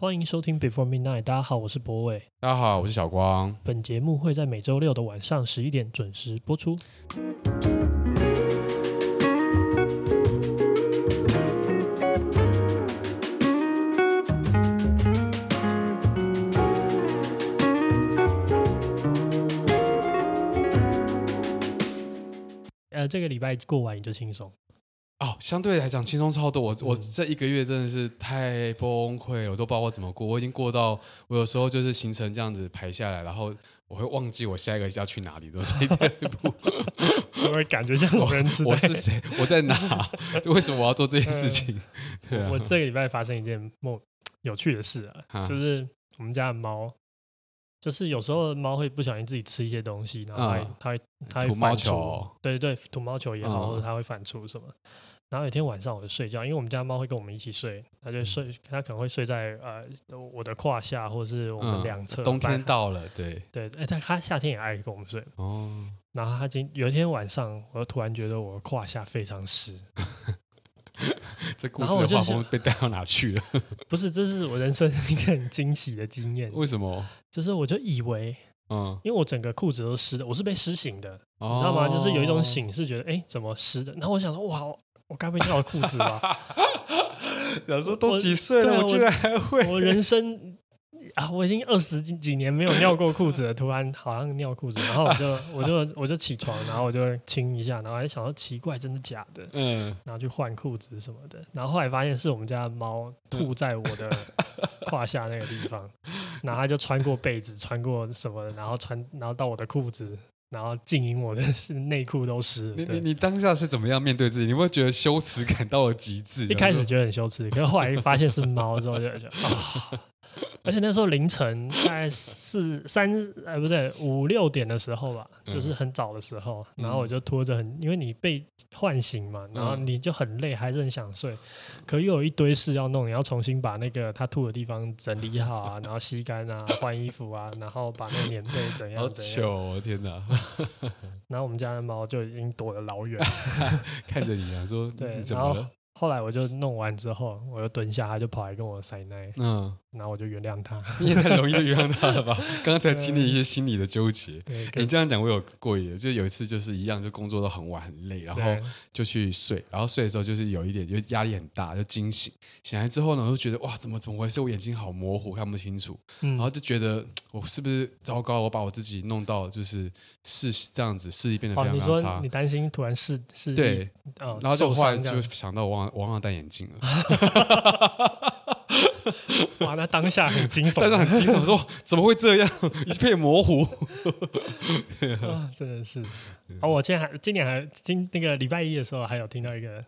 欢迎收听 Before Midnight，大家好，我是博伟。大家好，我是小光。本节目会在每周六的晚上十一点准时播出。呃，这个礼拜过完你就轻松。哦，相对来讲轻松超多。我我这一个月真的是太崩溃了，我都不知道我怎么过。我已经过到我有时候就是行程这样子排下来，然后我会忘记我下一个要去哪里，都是一步。我会感觉像老人痴呆。我是谁？我在哪？为什么我要做这件事情？对啊，我这个礼拜发生一件梦有趣的事啊，就是我们家的猫。就是有时候猫会不小心自己吃一些东西，然后它它会它会吐毛球，对对对，吐毛球也好，嗯、或者它会反刍什么。然后有一天晚上我就睡觉，因为我们家猫会跟我们一起睡，它就睡，它可能会睡在呃我的胯下，或者是我们两侧、嗯。冬天到了，对对，哎，但它夏天也爱跟我们睡。哦，然后它今有一天晚上，我就突然觉得我的胯下非常湿。这故事的画风被带到哪去了？不是，这是我人生一个很惊喜的经验。为什么？就是我就以为，嗯，因为我整个裤子都湿的，我是被湿醒的，哦、你知道吗？就是有一种醒是觉得，哎、欸，怎么湿的？然后我想说，哇，我该不会尿了裤子吧？有时候都几岁了，我，我居然还会我，人生。啊！我已经二十几几年没有尿过裤子了，突然好像尿裤子，然后我就我就我就起床，然后我就亲一下，然后还想说奇怪，真的假的？嗯，然后去换裤子什么的，然后后来发现是我们家的猫吐在我的胯下那个地方，然后它就穿过被子，穿过什么的，然后穿然后到我的裤子，然后静音我的 是内裤都湿了。你你你当下是怎么样面对自己？你会觉得羞耻感到了极致？一开始觉得很羞耻，可是后来发现是猫之后就就 啊。而且那时候凌晨大概四三哎不对五六点的时候吧，就是很早的时候，然后我就拖着很，因为你被唤醒嘛，然后你就很累，还是很想睡，可又有一堆事要弄，你要重新把那个他吐的地方整理好啊，然后吸干啊，换衣服啊，然后把那个棉被怎样怎样。好糗哦，天哪！然后我们家的猫就已经躲得老远，看着你啊，说对，然后。后来我就弄完之后，我就蹲下，它就跑来跟我塞奶，嗯，然后我就原谅他。你也太容易就原谅他了吧？刚刚才经历一些心理的纠结。对，你这样讲我有过瘾，就有一次就是一样，就工作到很晚很累，然后就去睡，然后睡的时候就是有一点就压力很大，就惊醒。醒来之后呢，我就觉得哇，怎么怎么回事？我眼睛好模糊，看不清楚。嗯，然后就觉得我是不是糟糕？我把我自己弄到就是视这样子视力变得非常非常差。你担心突然视视力对，然后就后来就想到我忘。我忘了戴眼镜了，哇！那当下很惊悚，但是很惊悚，说怎么会这样？一片模糊，啊，真的是。哦，我今天还今年还今那个礼拜一的时候，还有听到一个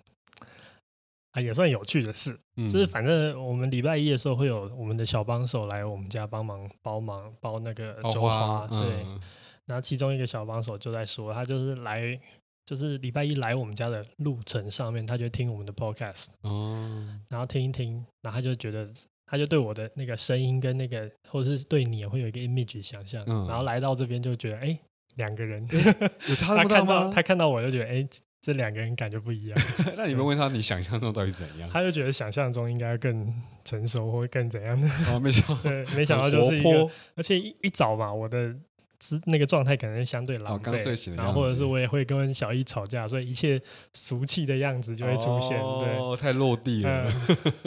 啊，也算有趣的事，嗯、就是反正我们礼拜一的时候会有我们的小帮手来我们家帮忙帮忙包那个粥花，对。嗯、然后其中一个小帮手就在说，他就是来。就是礼拜一来我们家的路程上面，他就听我们的 podcast，哦，然后听一听，然后他就觉得，他就对我的那个声音跟那个，或者是对你也会有一个 image 想象，嗯、然后来到这边就觉得，哎，两个人？他看到他看到我就觉得，哎，这两个人感觉不一样。那你们问他，你想象中到底怎样？他就觉得想象中应该更成熟或更怎样的。哦，没想到，对，没想到就是一个，而且一一早嘛，我的。是那个状态可能相对狼狈，刚睡醒，然后或者是我也会跟小一吵架，所以一切俗气的样子就会出现。哦，太落地了，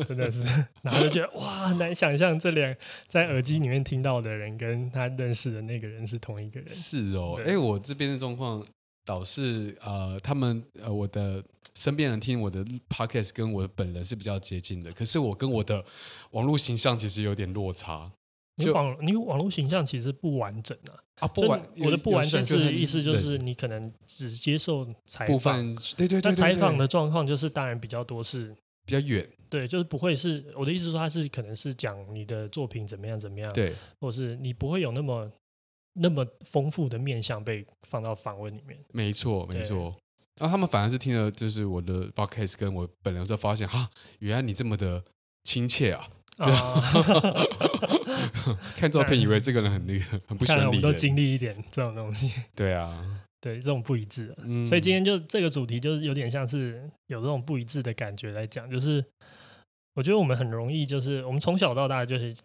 真的是。然后就觉得哇，很难想象这两在耳机里面听到的人跟他认识的那个人是同一个人。是哦，哎，我这边的状况导是呃，他们呃，我的身边人听我的 podcast 跟我的本人是比较接近的，可是我跟我的网络形象其实有点落差。你网你网络形象其实不完整啊！啊，不完，我的不完整是意思就是你可能只接受采访，对对对，那采访的状况就是当然比较多是比较远，对，就是不会是我的意思说他是可能是讲你的作品怎么样怎么样，对，或是你不会有那么那么丰富的面向被放到访问里面，没错没错。然后他们反而是听了就是我的 podcast 跟我本人之后发现啊，原来你这么的亲切啊。啊！看照片以为这个人很那个很不 顺利。看我们都经历一点这种东西。对啊，对这种不一致，嗯、所以今天就这个主题就是有点像是有这种不一致的感觉来讲，就是我觉得我们很容易就是我们从小到大就是。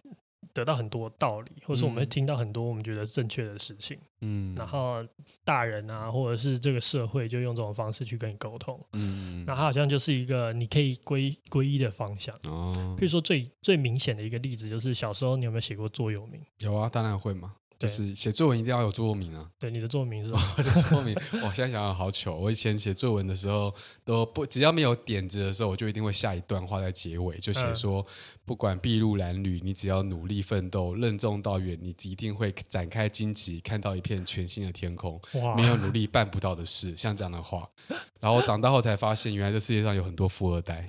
得到很多道理，或者说我们会听到很多我们觉得正确的事情，嗯，然后大人啊，或者是这个社会就用这种方式去跟你沟通，嗯，那它好像就是一个你可以归归一的方向哦。譬如说最最明显的一个例子，就是小时候你有没有写过座右铭？有啊，当然会嘛。就是写作文一定要有座右铭啊！对，你的座右铭是吧？我的座右铭，我现在想想好糗。我以前写作文的时候，都不只要没有点子的时候，我就一定会下一段话在结尾，就写说：不管筚路蓝缕，你只要努力奋斗，任重道远，你一定会展开荆棘，看到一片全新的天空。哇！没有努力办不到的事，像这样的话。然后我长大后才发现，原来这世界上有很多富二代。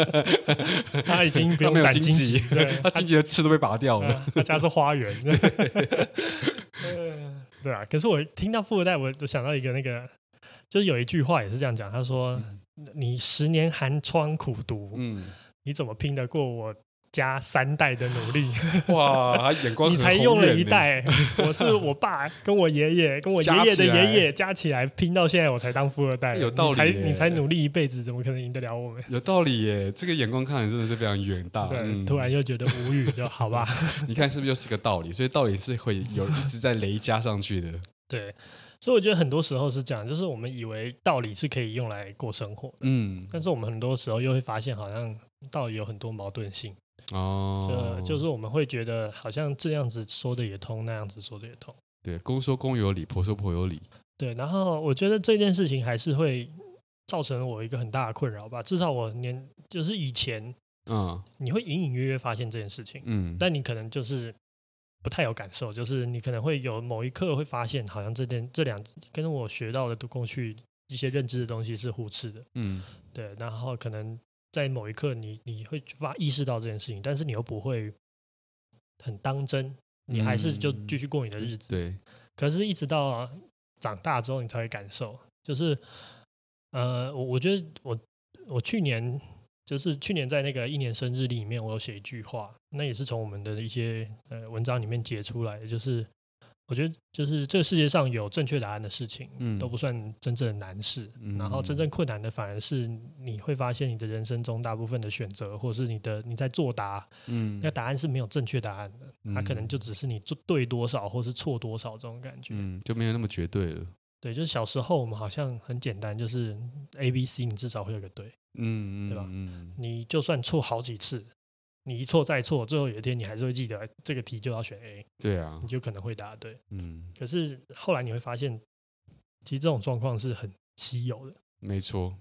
他已经他没有荆棘，他荆棘的刺都被拔掉了。他家是花园。对啊，可是我听到富二代，我就想到一个那个，就是有一句话也是这样讲，他说：“嗯、你十年寒窗苦读，嗯，你怎么拼得过我？”加三代的努力，哇，眼光很，你才用了一代，我是我爸跟我爷爷跟我爷爷的爷爷加起来拼到现在，我才当富二代。有道理，你才你才努力一辈子，怎么可能赢得了我们？有道理耶，这个眼光看来真的是非常远大。对，嗯、突然又觉得无语，就好吧？你看是不是又是个道理？所以道理是会有一直在累加上去的。对，所以我觉得很多时候是这样，就是我们以为道理是可以用来过生活，嗯，但是我们很多时候又会发现，好像道理有很多矛盾性。哦，就就是我们会觉得好像这样子说的也通，那样子说的也通。对，公说公有理，婆说婆有理。对，然后我觉得这件事情还是会造成我一个很大的困扰吧。至少我年就是以前，嗯，你会隐隐约约发现这件事情，嗯，但你可能就是不太有感受，就是你可能会有某一刻会发现，好像这件这两跟我学到的过去一些认知的东西是互斥的，嗯，对，然后可能。在某一刻你，你你会发意识到这件事情，但是你又不会很当真，你还是就继续过你的日子。嗯、对。可是，一直到长大之后，你才会感受，就是，呃，我我觉得我我去年就是去年在那个一年生日历里面，我有写一句话，那也是从我们的一些呃文章里面截出来的，就是。我觉得就是这个世界上有正确答案的事情，嗯，都不算真正的难事。嗯，然后真正困难的反而是你会发现你的人生中大部分的选择，或者是你的你在作答，嗯，那答案是没有正确答案的，它可能就只是你做对多少或是错多少这种感觉，嗯，就没有那么绝对了。对，就是小时候我们好像很简单，就是 A、B、C，你至少会有个对，嗯，对吧？嗯，你就算错好几次。你一错再错，最后有一天你还是会记得这个题就要选 A。对啊，你就可能会答对。嗯，可是后来你会发现，其实这种状况是很稀有的。没错，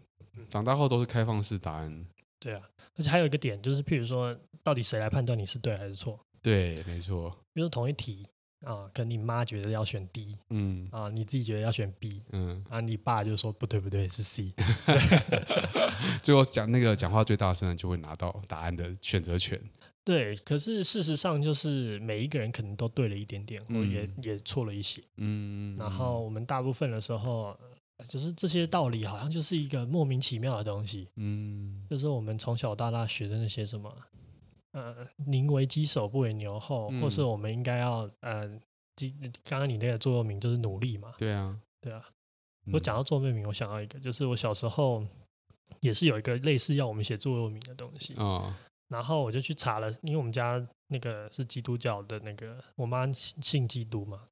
长大后都是开放式答案。对啊，而且还有一个点就是，譬如说，到底谁来判断你是对还是错？对，没错。比如说同一题。啊，可能你妈觉得要选 D，嗯，啊，你自己觉得要选 B，嗯，啊，你爸就说不对不对是 C，对 最后讲那个讲话最大声的就会拿到答案的选择权。对，可是事实上就是每一个人可能都对了一点点，或也、嗯、也错了一些，嗯，然后我们大部分的时候，就是这些道理好像就是一个莫名其妙的东西，嗯，就是我们从小到大学的那些什么。呃，宁为鸡首不为牛后，嗯、或是我们应该要呃，刚刚你那个座右铭就是努力嘛。对啊，对啊。我讲到座右铭，我想到一个，就是我小时候也是有一个类似要我们写座右铭的东西。哦。然后我就去查了，因为我们家那个是基督教的，那个我妈信基督嘛，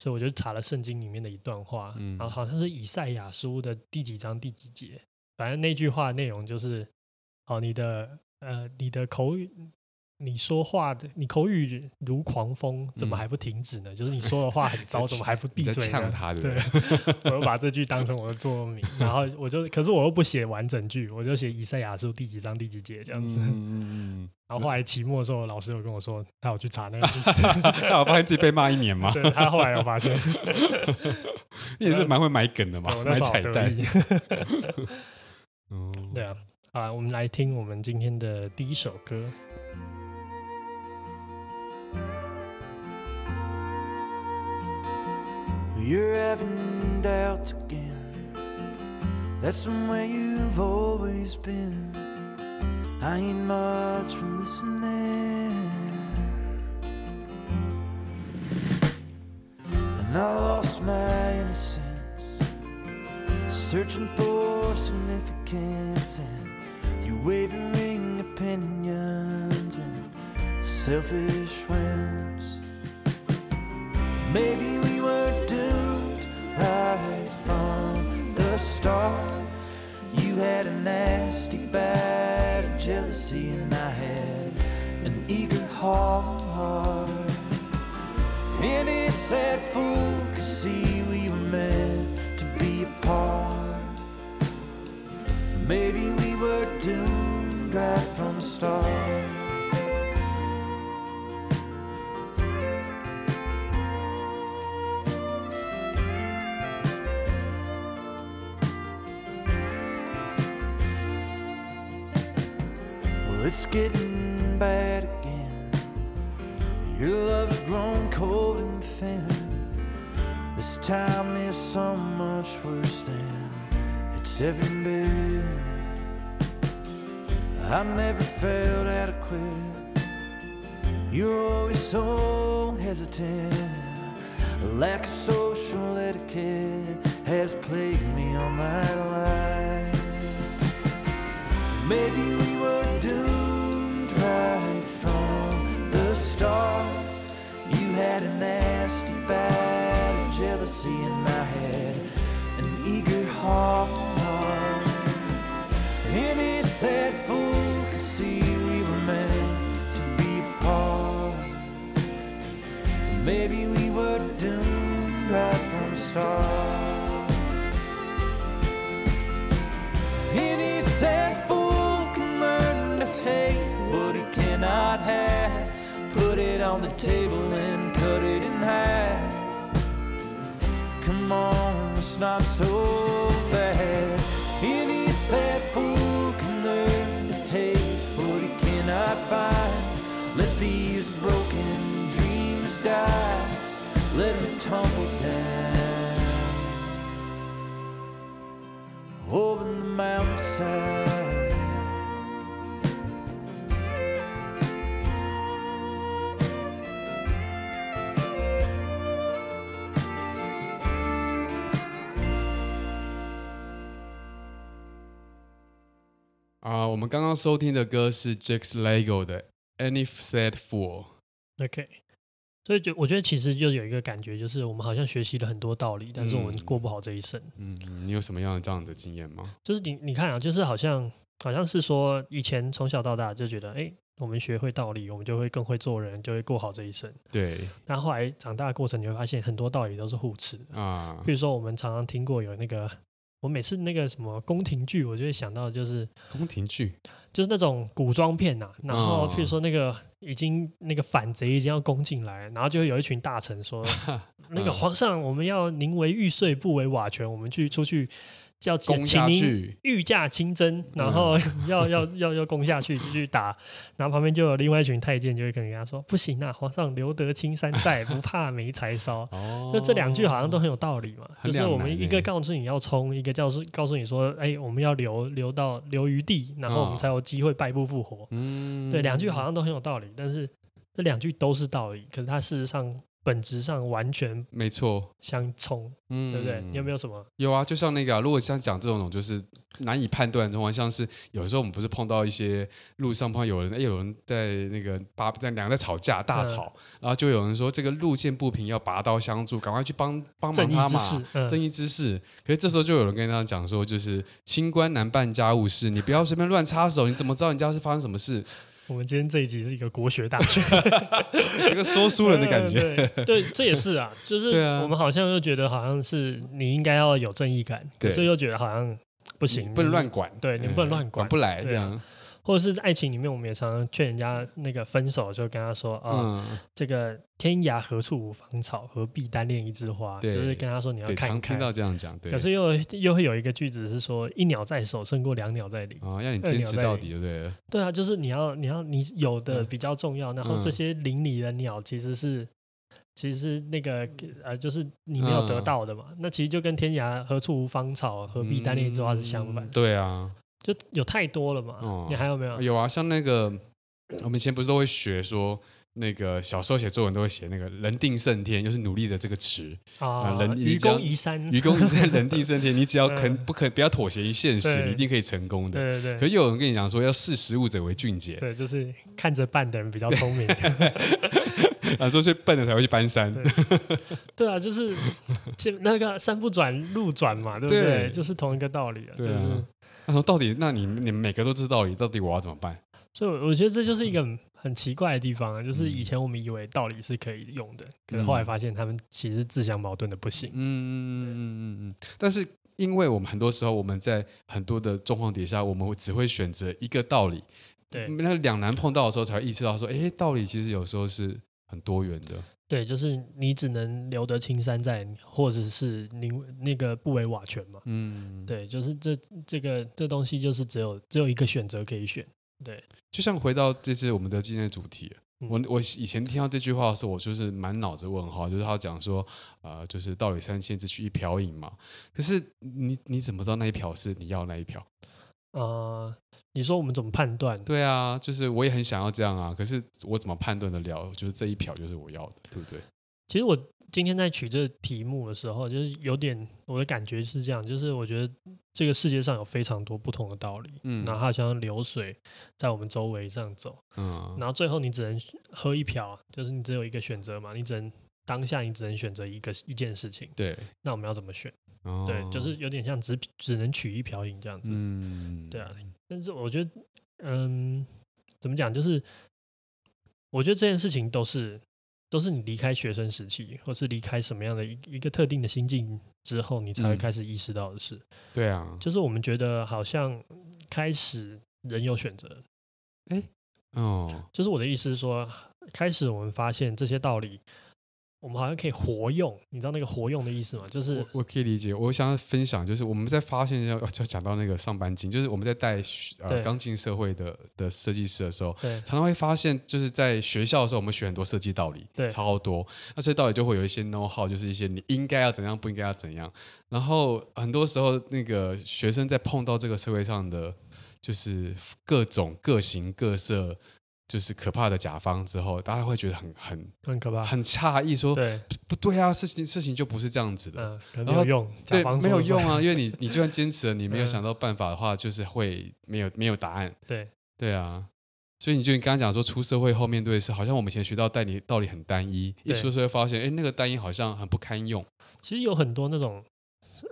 所以我就查了圣经里面的一段话，嗯、然后好像是以赛亚书的第几章第几节，反正那句话内容就是：哦，你的呃，你的口语。你说话的，你口语如狂风，怎么还不停止呢？嗯、就是你说的话很糟，怎么还不闭嘴呢？他对，我又把这句当成我的座右铭，然后我就，可是我又不写完整句，我就写以赛亚书第几章第几节这样子。嗯嗯、然后后来期末的时候，老师有跟我说，他有去查那个句子，他有发现自己被骂一年嘛？对，他后来有发现，你也是蛮会买梗的嘛，买彩蛋。对啊，好，我们来听我们今天的第一首歌。You're having doubts again. That's the way you've always been. I ain't much from listening. And I lost my innocence, searching for significance. And you wavering opinions and selfish whims. Maybe we start. You had a nasty bad of jealousy, and I had an eager heart. Any sad fool could see we were meant to be apart. Maybe we were doomed right from the start. Getting bad again. Your love's grown cold and thin. This time is so much worse than it's ever been. I never felt adequate. You're always so hesitant. A lack of social etiquette has plagued me all my life. Maybe we were doomed Had a nasty bad jealousy, and I had an eager heart. Any sad fool could see we were meant to be apart. Maybe we were doomed right from the start. Any sad fool can learn to hate what he cannot have. Put it on the table and cut it in half. Come on, it's not so bad. Any sad fool can learn to hate what he cannot find. Let these broken dreams die. Let them tumble down over the mountainside. 啊、我们刚刚收听的歌是 Jack's Lego 的《Any Sad Fool》。OK，所以就我觉得其实就有一个感觉，就是我们好像学习了很多道理，但是我们过不好这一生。嗯，嗯你有什么样的这样的经验吗？就是你你看啊，就是好像好像是说以前从小到大就觉得，哎，我们学会道理，我们就会更会做人，就会过好这一生。对但后来长大的过程，你会发现很多道理都是互斥的。啊比，如说，我们常常听过有那个，我每次那个什么宫廷剧，我就会想到就是宫廷剧就是那种古装片呐、啊。然后，哦譬如说那个已经那个反贼已经要攻进来，然后就会有一群大臣说，那个皇上，我们要宁为玉碎，不为瓦全，我们去出去。叫攻请您御驾亲征，然后 要、要要要攻下去去打，然后旁边就有另外一群太监就会跟人家说：“不行啊，皇上留得青山在，不怕没柴烧。”哦，就这两句好像都很有道理嘛，很就是我们一个告诉你要冲，一个叫是告诉你说，哎，我们要留留到留余地，然后我们才有机会败部复活。嗯，对，两句好像都很有道理，但是这两句都是道理，可是它事实上本质上完全没错，相冲，嗯，对不对？你有没有什么？有啊，就像那个、啊，如果像讲这种就是难以判断的话，像是有时候我们不是碰到一些路上碰到有人，哎，有人在那个拔在两个在吵架大吵，嗯、然后就有人说这个路见不平要拔刀相助，赶快去帮帮忙他嘛，嗯、正义之士。可是这时候就有人跟他讲说，就是清官难办家务事，你不要随便乱插手，你怎么知道人家是发生什么事？我们今天这一集是一个国学大学，一个说书人的感觉。嗯、对，对，这也是啊，就是我们好像又觉得好像是你应该要有正义感，可是又觉得好像不行，不能乱管。对，你不能乱管，管不来这样。或者是爱情里面，我们也常常劝人家那个分手，就跟他说啊，嗯、这个天涯何处无芳草，何必单恋一枝花？就是跟他说你要看看。常听到这样讲，对。可是又又会有一个句子是说，一鸟在手胜过两鸟在林。哦，要你坚持到底，对不对？对啊，就是你要你要你有的比较重要，嗯、然后这些林里的鸟其实是其实是那个呃，就是你没有得到的嘛。嗯、那其实就跟天涯何处无芳草，何必单恋一枝花是相反。嗯、对啊。就有太多了嘛，哦、你还有没有？有啊，像那个我们以前不是都会学说，那个小时候写作文都会写那个“人定胜天”，就是努力的这个词啊。人愚公移山，愚公移山，人定胜天。你只要肯 不肯不要妥协于现实，你一定可以成功的。对对对。可是有人跟你讲说，要识时务者为俊杰。对，就是看着办的人比较聪明。啊，说最笨的才会去搬山。对啊，就是那个山不转路转嘛，对不对？就是同一个道理啊。对啊。他说：“到底，那你你们每个都知道道理，到底我要怎么办？”所以我觉得这就是一个很奇怪的地方啊，就是以前我们以为道理是可以用的，可是后来发现他们其实自相矛盾的不行。嗯嗯嗯嗯嗯。但是因为我们很多时候我们在很多的状况底下，我们只会选择一个道理。对。那两难碰到的时候，才会意识到说，哎，道理其实有时候是很多元的。对，就是你只能留得青山在，或者是你那个不为瓦全嘛。嗯。对，就是这这个这东西就是只有只有一个选择可以选。对，就像回到这次我们的今天的主题，嗯、我我以前听到这句话的时候，我就是满脑子问号，就是他讲说，呃，就是道理三千，只取一瓢饮嘛。可是你你怎么知道那一瓢是你要那一瓢？呃，你说我们怎么判断？对啊，就是我也很想要这样啊，可是我怎么判断得了？就是这一瓢就是我要的，对不对？其实我。今天在取这个题目的时候，就是有点我的感觉是这样，就是我觉得这个世界上有非常多不同的道理，嗯，然后它像流水在我们周围这样走，嗯，然后最后你只能喝一瓢，就是你只有一个选择嘛，你只能当下你只能选择一个一件事情，对，那我们要怎么选？哦，对，就是有点像只只能取一瓢饮这样子，嗯，对啊，但是我觉得，嗯，怎么讲？就是我觉得这件事情都是。都是你离开学生时期，或是离开什么样的一一个特定的心境之后，你才会开始意识到的事。嗯、对啊，就是我们觉得好像开始人有选择。哎，哦，就是我的意思是说，开始我们发现这些道理。我们好像可以活用，你知道那个活用的意思吗？就是我，我可以理解。我想要分享，就是我们在发现要就讲到那个上班经，就是我们在带呃刚进社会的的设计师的时候，常常会发现，就是在学校的时候，我们学很多设计道理，对，超多。那这些道理就会有一些 know how，就是一些你应该要怎样，不应该要怎样。然后很多时候，那个学生在碰到这个社会上的，就是各种各形各色。就是可怕的甲方之后，大家会觉得很很很可怕，很诧异，说对不对啊？事情事情就不是这样子的，嗯、没有用，对，没有用啊！因为你你就算坚持了，你没有想到办法的话，就是会没有没有答案。对对啊，所以你就你刚刚讲说出社会后面对的是，好像我们以前学到代理道理很单一，一出社会发现，哎，那个单一好像很不堪用。其实有很多那种。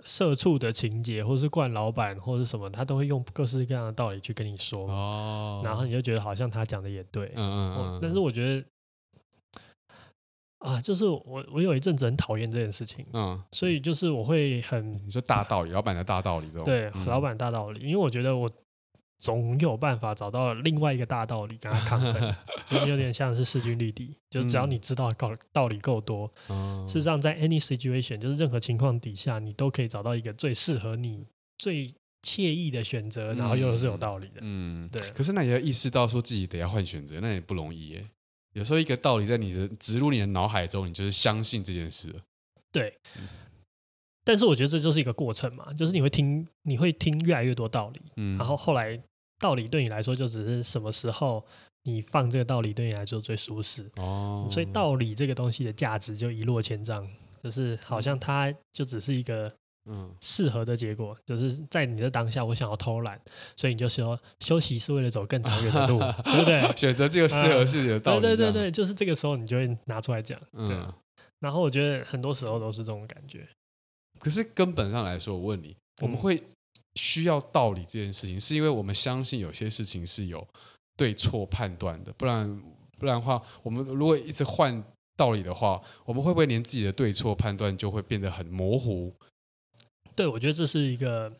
社畜的情节，或是惯老板，或者什么，他都会用各式各样的道理去跟你说，哦，然后你就觉得好像他讲的也对，嗯嗯嗯，但是我觉得啊，就是我我有一阵子很讨厌这件事情，嗯，所以就是我会很你说大道理，老板的大道理这种，对，老板大道理，因为我觉得我。总有办法找到另外一个大道理跟他抗衡，就有点像是势均力敌。就只要你知道道道理够多，嗯、事实上在 any situation，就是任何情况底下，你都可以找到一个最适合你、最惬意的选择，然后又是有道理的。嗯，对。可是那也要意识到说自己得要换选择，那也不容易耶。有时候一个道理在你的植入你的脑海中，你就是相信这件事了。对。但是我觉得这就是一个过程嘛，就是你会听，你会听越来越多道理，嗯、然后后来。道理对你来说就只是什么时候你放这个道理对你来说最舒适哦，所以道理这个东西的价值就一落千丈，就是好像它就只是一个嗯适合的结果，就是在你的当下我想要偷懒，所以你就说休息是为了走更长远的路，对不对？选择这个适合自己的道理，对对对对，就是这个时候你就会拿出来讲，对。然后我觉得很多时候都是这种感觉，可是根本上来说，我问你，我们会。需要道理这件事情，是因为我们相信有些事情是有对错判断的，不然不然的话，我们如果一直换道理的话，我们会不会连自己的对错判断就会变得很模糊？对，我觉得这是一个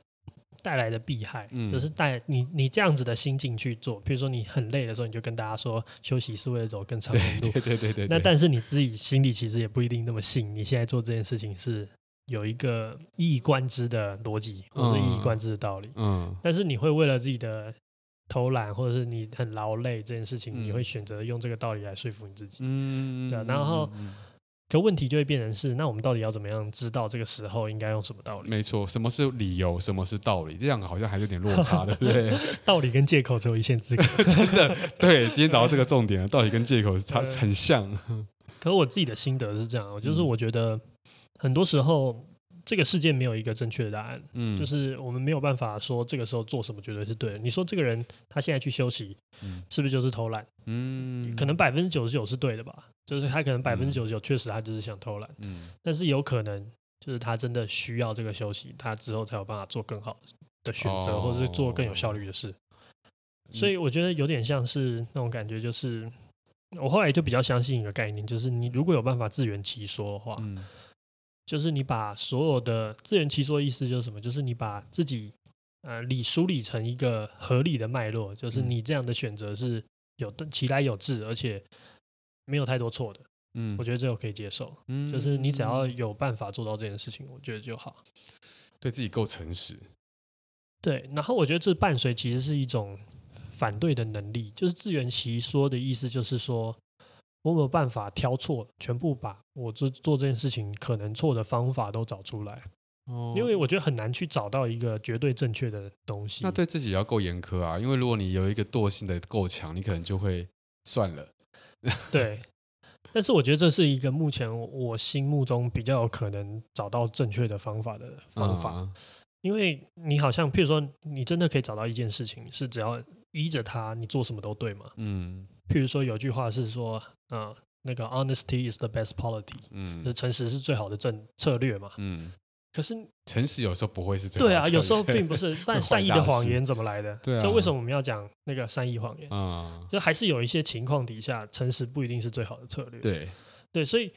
带来的弊害，嗯、就是带你你这样子的心境去做，比如说你很累的时候，你就跟大家说休息是为了走更长的路，对对对对对。那但是你自己心里其实也不一定那么信，你现在做这件事情是。有一个一以贯之的逻辑，或是一以贯之的道理。嗯，嗯，但是你会为了自己的偷懒，或者是你很劳累这件事情，嗯、你会选择用这个道理来说服你自己。嗯，对。然后，可问题就会变成是，那我们到底要怎么样知道这个时候应该用什么道理？没错，什么是理由，什么是道理？这样好像还有点落差，对不对？道理跟借口只有一线之隔，真的。对，今天找到这个重点了，道理跟借口是差很像。可是我自己的心得是这样，就是我觉得很多时候。这个世界没有一个正确的答案，嗯，就是我们没有办法说这个时候做什么绝对是对的。你说这个人他现在去休息，嗯，是不是就是偷懒？嗯，可能百分之九十九是对的吧，就是他可能百分之九十九确实他就是想偷懒，嗯，但是有可能就是他真的需要这个休息，他之后才有办法做更好的选择，或者是做更有效率的事。所以我觉得有点像是那种感觉，就是我后来就比较相信一个概念，就是你如果有办法自圆其说的话，嗯。就是你把所有的自圆其说的意思就是什么？就是你把自己呃理梳理成一个合理的脉络，就是你这样的选择是有的，其来有致，而且没有太多错的。嗯，我觉得这个可以接受。嗯，就是你只要有办法做到这件事情，我觉得就好。对自己够诚实。对，然后我觉得这伴随其实是一种反对的能力，就是自圆其说的意思，就是说。我没有办法挑错，全部把我做做这件事情可能错的方法都找出来，哦，因为我觉得很难去找到一个绝对正确的东西。那对自己也要够严苛啊，因为如果你有一个惰性的够强，你可能就会算了。对，但是我觉得这是一个目前我心目中比较有可能找到正确的方法的方法，嗯，因为你好像，譬如说，你真的可以找到一件事情，是只要依着它，你做什么都对嘛。嗯，譬如说有句话是说。嗯，那个 honesty is the best policy，嗯，就是诚实是最好的政策略嘛，嗯，可是诚实有时候不会是最好的，对啊，有时候并不是，但善意的谎言怎么来的？对啊，就为什么我们要讲那个善意谎言？啊，就还是有一些情况底下，诚实不一定是最好的策略，对，对，所以，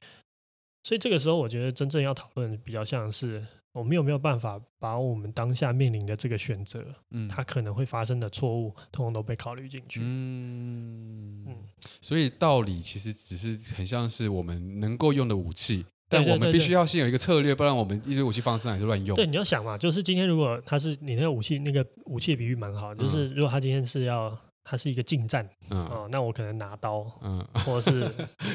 所以这个时候，我觉得真正要讨论比较像是。我们有没有办法把我们当下面临的这个选择，嗯，它可能会发生的错误，通通都被考虑进去？嗯嗯，所以道理其实只是很像是我们能够用的武器，但我们必须要先有一个策略，不然我们一堆武器放上来就乱用。对，你要想嘛，就是今天如果他是你那个武器，那个武器的比喻蛮好，就是如果他今天是要，他是一个近战，嗯，哦，那我可能拿刀，嗯，或者是，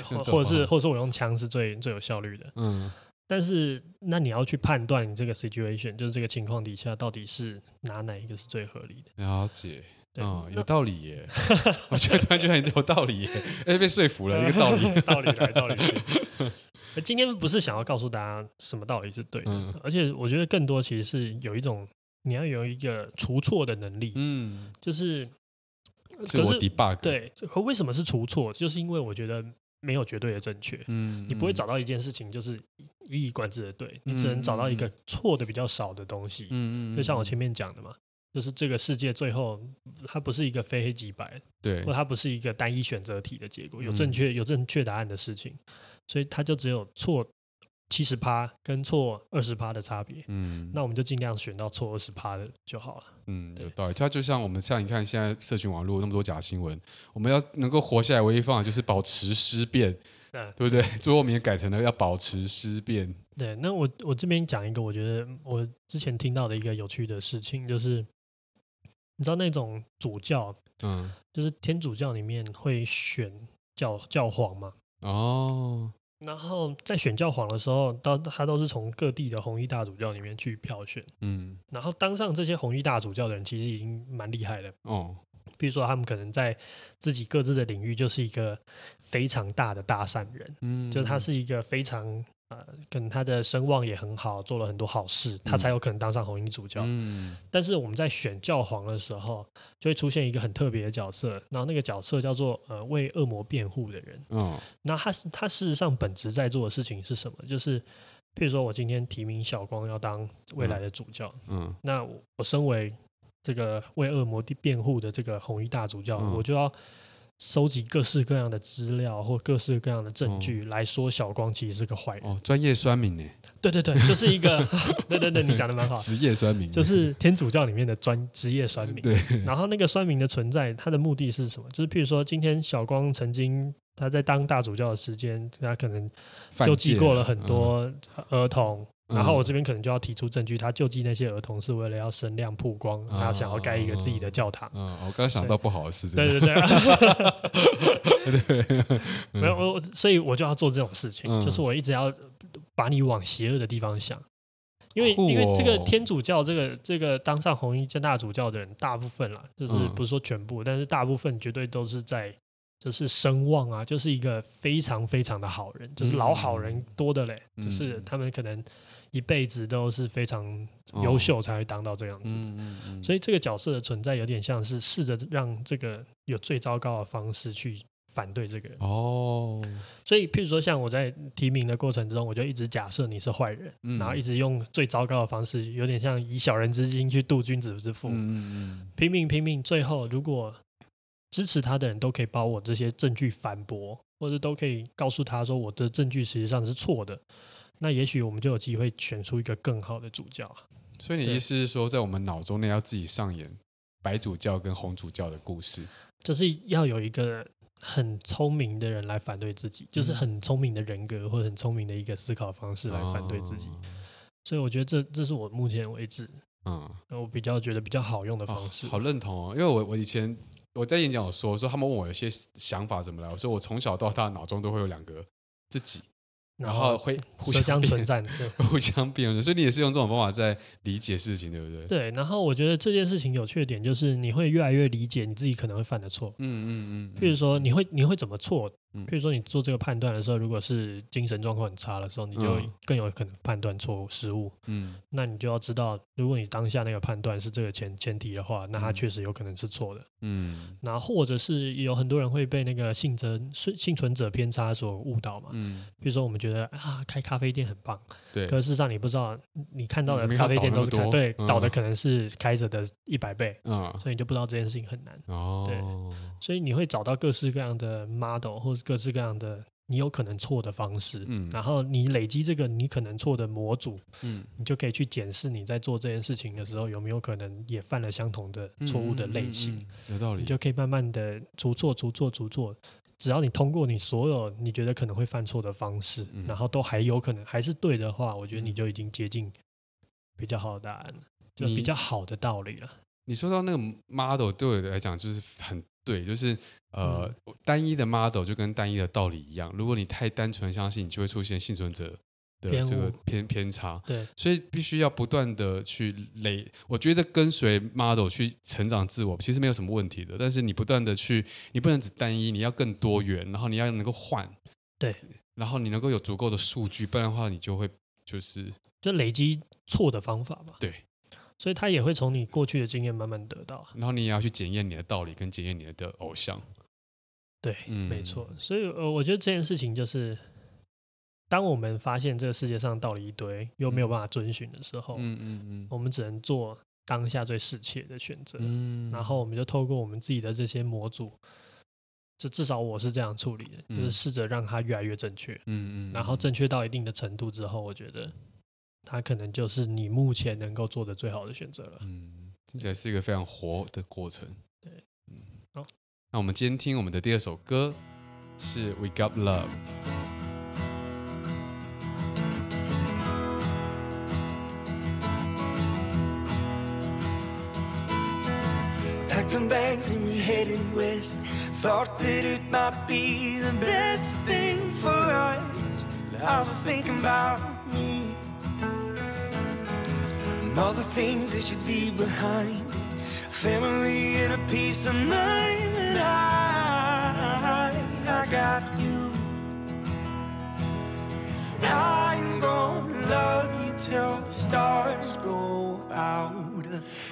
或者是，或者是我用枪是最最有效率的，嗯。但是，那你要去判断你这个 situation，就是这个情况底下，到底是拿哪一个是最合理的？了解，哦，有道理耶。我觉得突然觉得很有道理耶，哎，被说服了，一个道理，道理来，道理去。今天不是想要告诉大家什么道理是对的，嗯，而且我觉得更多其实是有一种你要有一个除错的能力，嗯，就是自我 debug。对，可为什么是除错？就是因为我觉得。没有绝对的正确，嗯，你不会找到一件事情就是一以贯之的对，你只能找到一个错的比较少的东西，嗯嗯，就像我前面讲的嘛，就是这个世界最后它不是一个非黑即白，对，或它不是一个单一选择题的结果，有正确有正确答案的事情，所以它就只有错。七十趴跟错二十趴的差别，嗯，那我们就尽量选到错二十趴的就好了。嗯，有道理。它就像我们像你看，现在社群网络那么多假新闻，我们要能够活下来，唯一方法就是保持思辨，嗯，对不对？最后我们也改成了要保持思辨。对，那我我这边讲一个，我觉得我之前听到的一个有趣的事情，就是你知道那种主教，嗯，就是天主教里面会选教教皇嘛？哦。然后在选教皇的时候，到他都是从各地的红衣大主教里面去票选，嗯，然后当上这些红衣大主教的人，其实已经蛮厉害的哦。比如说，他们可能在自己各自的领域就是一个非常大的大善人，嗯，就他是一个非常。呃，可能他的声望也很好，做了很多好事，他才有可能当上红衣主教。嗯，但是我们在选教皇的时候，就会出现一个很特别的角色，然后那个角色叫做呃为恶魔辩护的人。嗯，那他是他事实上本质在做的事情是什么？就是，譬如说我今天提名小光要当未来的主教，嗯，嗯那我，我身为这个为恶魔辩护的这个红衣大主教，嗯、我就要。收集各式各样的资料或各式各样的证据来说，小光其实是个坏人。哦，专业酸民呢？对对对，就是一个，对对对，你讲的蛮好。职业酸民就是天主教里面的专职业酸民。对。然后那个酸民的存在，他的目的是什么？就是譬如说，今天小光曾经他在当大主教的时间，他可能救济过了很多儿童，然后我这边可能就要提出证据，他救济那些儿童是为了要声量曝光，他想要盖一个自己的教堂。嗯，我刚刚想到不好的事。对对对。对，没有我，所以我就要做这种事情，就是我一直要把你往邪恶的地方想，因为因为这个天主教这个这个当上红衣正大主教的人，大部分啦，就是不是说全部，但是大部分绝对都是在。就是声望啊，就是一个非常非常的好人，就是老好人多的嘞，嗯、就是他们可能一辈子都是非常优秀才会当到这样子，嗯嗯嗯、所以这个角色的存在有点像是试着让这个有最糟糕的方式去反对这个人哦。所以，譬如说像我在提名的过程中，我就一直假设你是坏人，嗯、然后一直用最糟糕的方式，有点像以小人之心去度君子之腹，嗯嗯、拼命拼命，最后如果。支持他的人都可以把我这些证据反驳，或者都可以告诉他说我的证据实际上是错的。那也许我们就有机会选出一个更好的主教。所以你意思是说，在我们脑中内要自己上演白主教跟红主教的故事，就是要有一个很聪明的人来反对自己，就是很聪明的人格或者很聪明的一个思考方式来反对自己。所以我觉得这这是我目前为止，嗯，我比较觉得比较好用的方式。好认同哦，因为我我以前。我在演讲有说，说他们问我有些想法怎么来，我说我从小到大脑中都会有两个自己。然后会互相存在，互相辩论，所以你也是用这种方法在理解事情，对不对？对。然后我觉得这件事情有趣的点就是，你会越来越理解你自己可能会犯的错。嗯嗯嗯。譬如说，你会你会怎么错？譬如说，你做这个判断的时候，如果是精神状况很差的时候，你就更有可能判断错误失误。嗯。那你就要知道，如果你当下那个判断是这个前前提的话，那它确实有可能是错的。嗯。那或者是有很多人会被那个幸存幸存者偏差所误导嘛。嗯。比如说，我们觉得。啊，开咖啡店很棒，对。可是事实上，你不知道，你看到的咖啡店都是开，对，倒的可能是开着的一百倍，嗯，所以你就不知道这件事情很难。哦，对。所以你会找到各式各样的 model，或是各式各样的你有可能错的方式，嗯。然后你累积这个你可能错的模组，嗯，你就可以去检视你在做这件事情的时候有没有可能也犯了相同的错误的类型。有道理。你就可以慢慢的逐错、逐错、逐错。只要你通过你所有你觉得可能会犯错的方式，嗯、然后都还有可能还是对的话，我觉得你就已经接近比较好的答案了，就比较好的道理了。你说到那个 model 对我来讲就是很对，就是呃、嗯、单一的 model 就跟单一的道理一样，如果你太单纯相信，你就会出现幸存者的这个偏偏差，对，所以必须要不断的去累。我觉得跟随 model 去成长自我，其实没有什么问题的。但是你不断的去，你不能只单一，你要更多元，然后你要能够换，对，然后你能够有足够的数据，不然的话你就会就是就累积错的方法嘛。对，所以他也会从你过去的经验慢慢得到，然后你也要去检验你的道理，跟检验你的偶像。对，嗯，没错。所以呃，我觉得这件事情就是。当我们发现这个世界上道理一堆，又没有办法遵循的时候，嗯嗯嗯，我们只能做当下最适切的选择。嗯，然后我们就透过我们自己的这些模组，就至少我是这样处理的，嗯、就是试着让它越来越正确。嗯嗯，然后正确到一定的程度之后，我觉得它可能就是你目前能够做的最好的选择了。嗯，听起来是一个非常活的过程。对，嗯，好，那我们今天听我们的第二首歌是《We Got Love》。Packed some bags and we headed west. Thought that it might be the best thing for us. I was thinking about me and all the things that you'd leave behind. Family and a peace of mind. And I, I got you. I am gonna love you till the stars go out.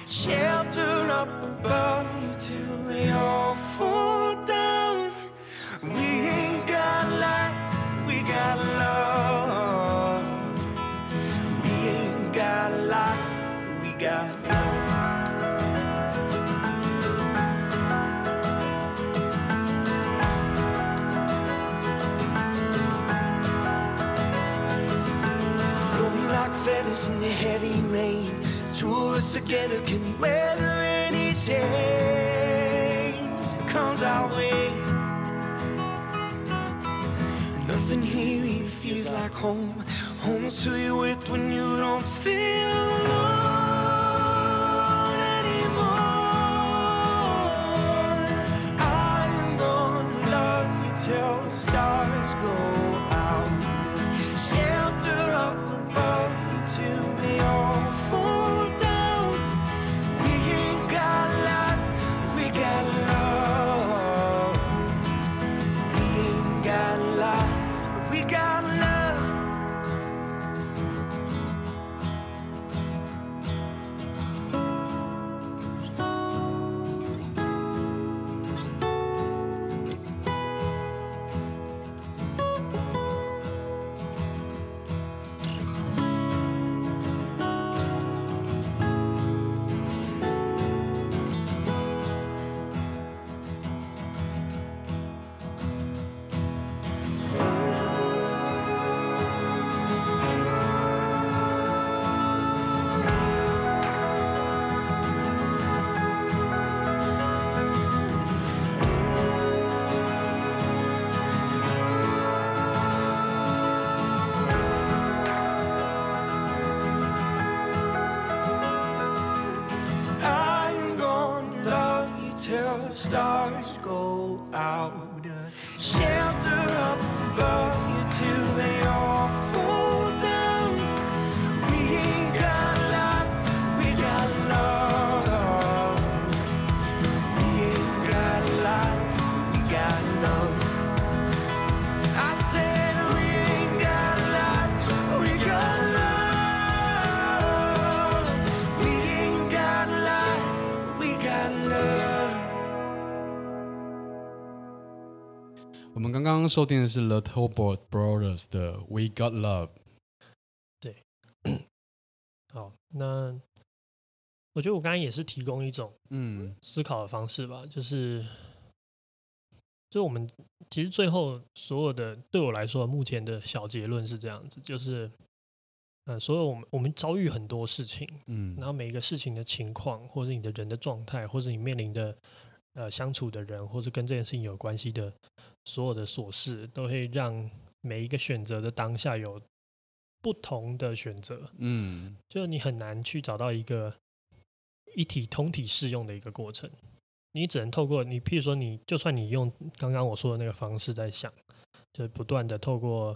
Shelter up above you till they all fall together can weather any change that comes our way. Nothing here really feels like home. Homes who you with when you don't feel alone anymore. I'm gonna love you till 收听的是 The Tolbert Brothers 的《We Got Love》。对。好，那我觉得我刚刚也是提供一种嗯。思考的方式吧，就是，就我们其实最后所有的对我来说，目前的小结论是这样子，就是，呃，所有我们我们遭遇很多事情，嗯，然后每一个事情的情况，或者你的人的状态，或者你面临的呃相处的人，或者跟这件事情有关系的所有的琐事，都会让每一个选择的当下有不同的选择。嗯就你很难去找到一个一体通体适用的一个过程，你只能透过你，譬如说你，就算你用刚刚我说的那个方式在想，就是不断的透过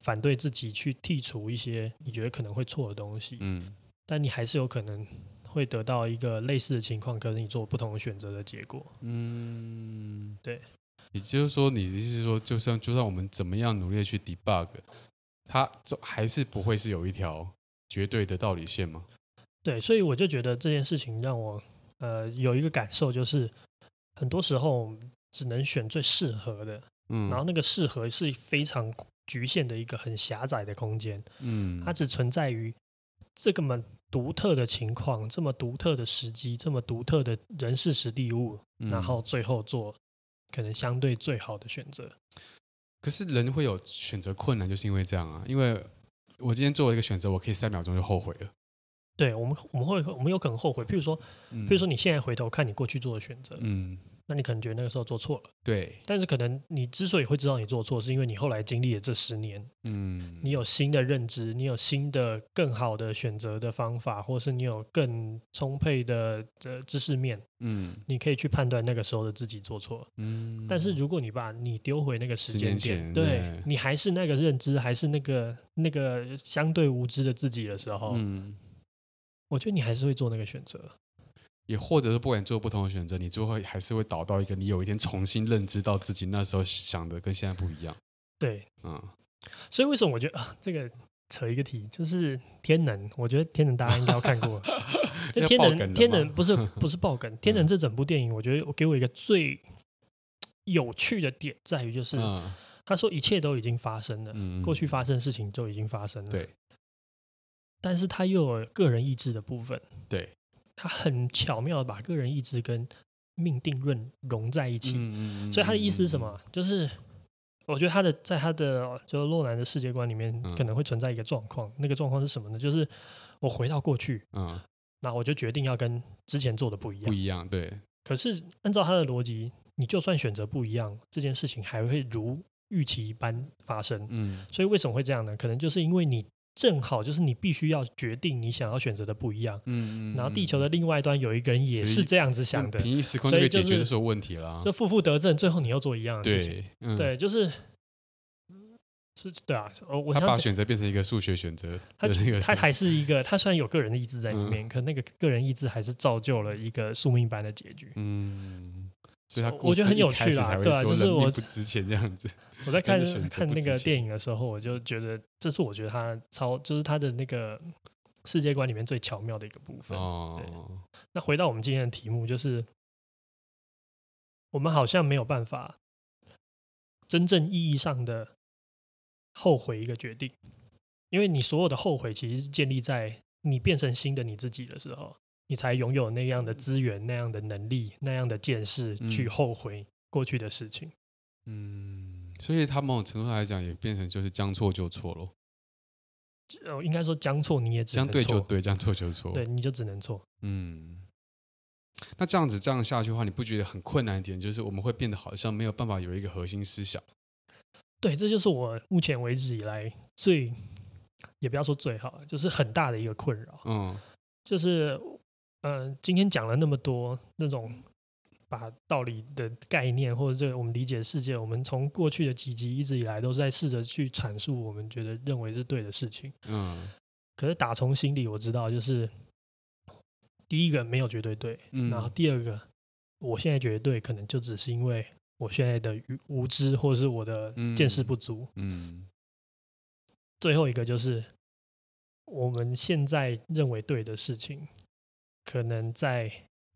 反对自己去剔除一些你觉得可能会错的东西，嗯但你还是有可能会得到一个类似的情况，可是你做不同的选择的结果。嗯，对。也就是说，你的意思是说，就算就算我们怎么样努力去 debug，它就还是不会是有一条绝对的道理线吗？对，所以我就觉得这件事情让我呃有一个感受，就是很多时候只能选最适合的，嗯，然后那个适合是非常局限的一个很狭窄的空间，嗯，它只存在于这个么独特的情况、这么独特的时机、这么独特的人事时地物，嗯。然后最后做可能相对最好的选择。可是人会有选择困难，就是因为这样啊。因为我今天做了一个选择，我可以三秒钟就后悔了。对我们，我们会，我们有可能后悔。譬如说，嗯譬如说，你现在回头看你过去做的选择，嗯，那你可能觉得那个时候做错了。对，但是可能你之所以会知道你做错，是因为你后来经历了这十年，嗯，你有新的认知，你有新的更好的选择的方法，或是你有更充沛的的知识面，嗯你可以去判断那个时候的自己做错。嗯，但是如果你把你丢回那个时间点，对对你还是那个认知，还是那个那个相对无知的自己的时候，嗯，我觉得你还是会做那个选择。也或者是不管做不同的选择，你最后还是会导到一个你有一天重新认知到自己那时候想的跟现在不一样。对，嗯，所以为什么我觉得啊，这个扯一个题，就是天能，我觉得天能大家应该要看过。就天能，天能不是 不是爆梗，天能这整部电影，我觉得我给我一个最有趣的点在于，就是嗯他说一切都已经发生了，嗯过去发生的事情就已经发生了。对，但是他又有个人意志的部分，对，他很巧妙的把个人意志跟命定论融在一起。嗯嗯所以他的意思是什么？就是我觉得他的在他的就是洛南的世界观里面，嗯可能会存在一个状况。那个状况是什么呢？就是我回到过去，嗯，那我就决定要跟之前做的不一样。不一样，对，可是按照他的逻辑，你就算选择不一样，这件事情还会如预期一般发生。嗯所以为什么会这样呢？可能就是因为你正好就是你必须要决定你想要选择的不一样。嗯嗯。然后地球的另外一端有一个人也是这样子想的，平行时空就可以解决这所有问题了。就负负得正，最后你又做一样的事情。对，嗯、对，就是是，对啊。我他把选择变成一个数学选择，他他还是一个，他虽然有个人的意志在里面，嗯、可那个个人意志还是造就了一个宿命般的结局。嗯。所以他我觉得很有趣啦，对啊，就是我不值钱这样子。我在看看 那个电影的时候，我就觉得这是我觉得他超就是他的那个世界观里面最巧妙的一个部分。哦，那回到我们今天的题目，就是我们好像没有办法真正意义上的后悔一个决定，因为你所有的后悔其实是建立在你变成新的你自己的时候。你才拥有那样的资源、那样的能力、那样的见识，去后悔过去的事情。嗯，所以他某种程度上来讲，也变成就是将错就错喽。哦，应该说将错你也只能错，将对就对，将错就错，对，你就只能错。嗯，那这样子这样下去的话，你不觉得很困难一点？就是我们会变得好像没有办法有一个核心思想。对，这就是我目前为止以来最，也不要说最好，就是很大的一个困扰。嗯，就是。嗯、呃，今天讲了那么多那种把道理的概念，或者这个我们理解世界，我们从过去的几集一直以来都是在试着去阐述我们觉得认为是对的事情。嗯，可是打从心里我知道，就是第一个没有绝对对，嗯、然后第二个我现在觉得对，可能就只是因为我现在的无知，或者是我的见识不足。嗯，嗯最后一个就是我们现在认为对的事情。可能在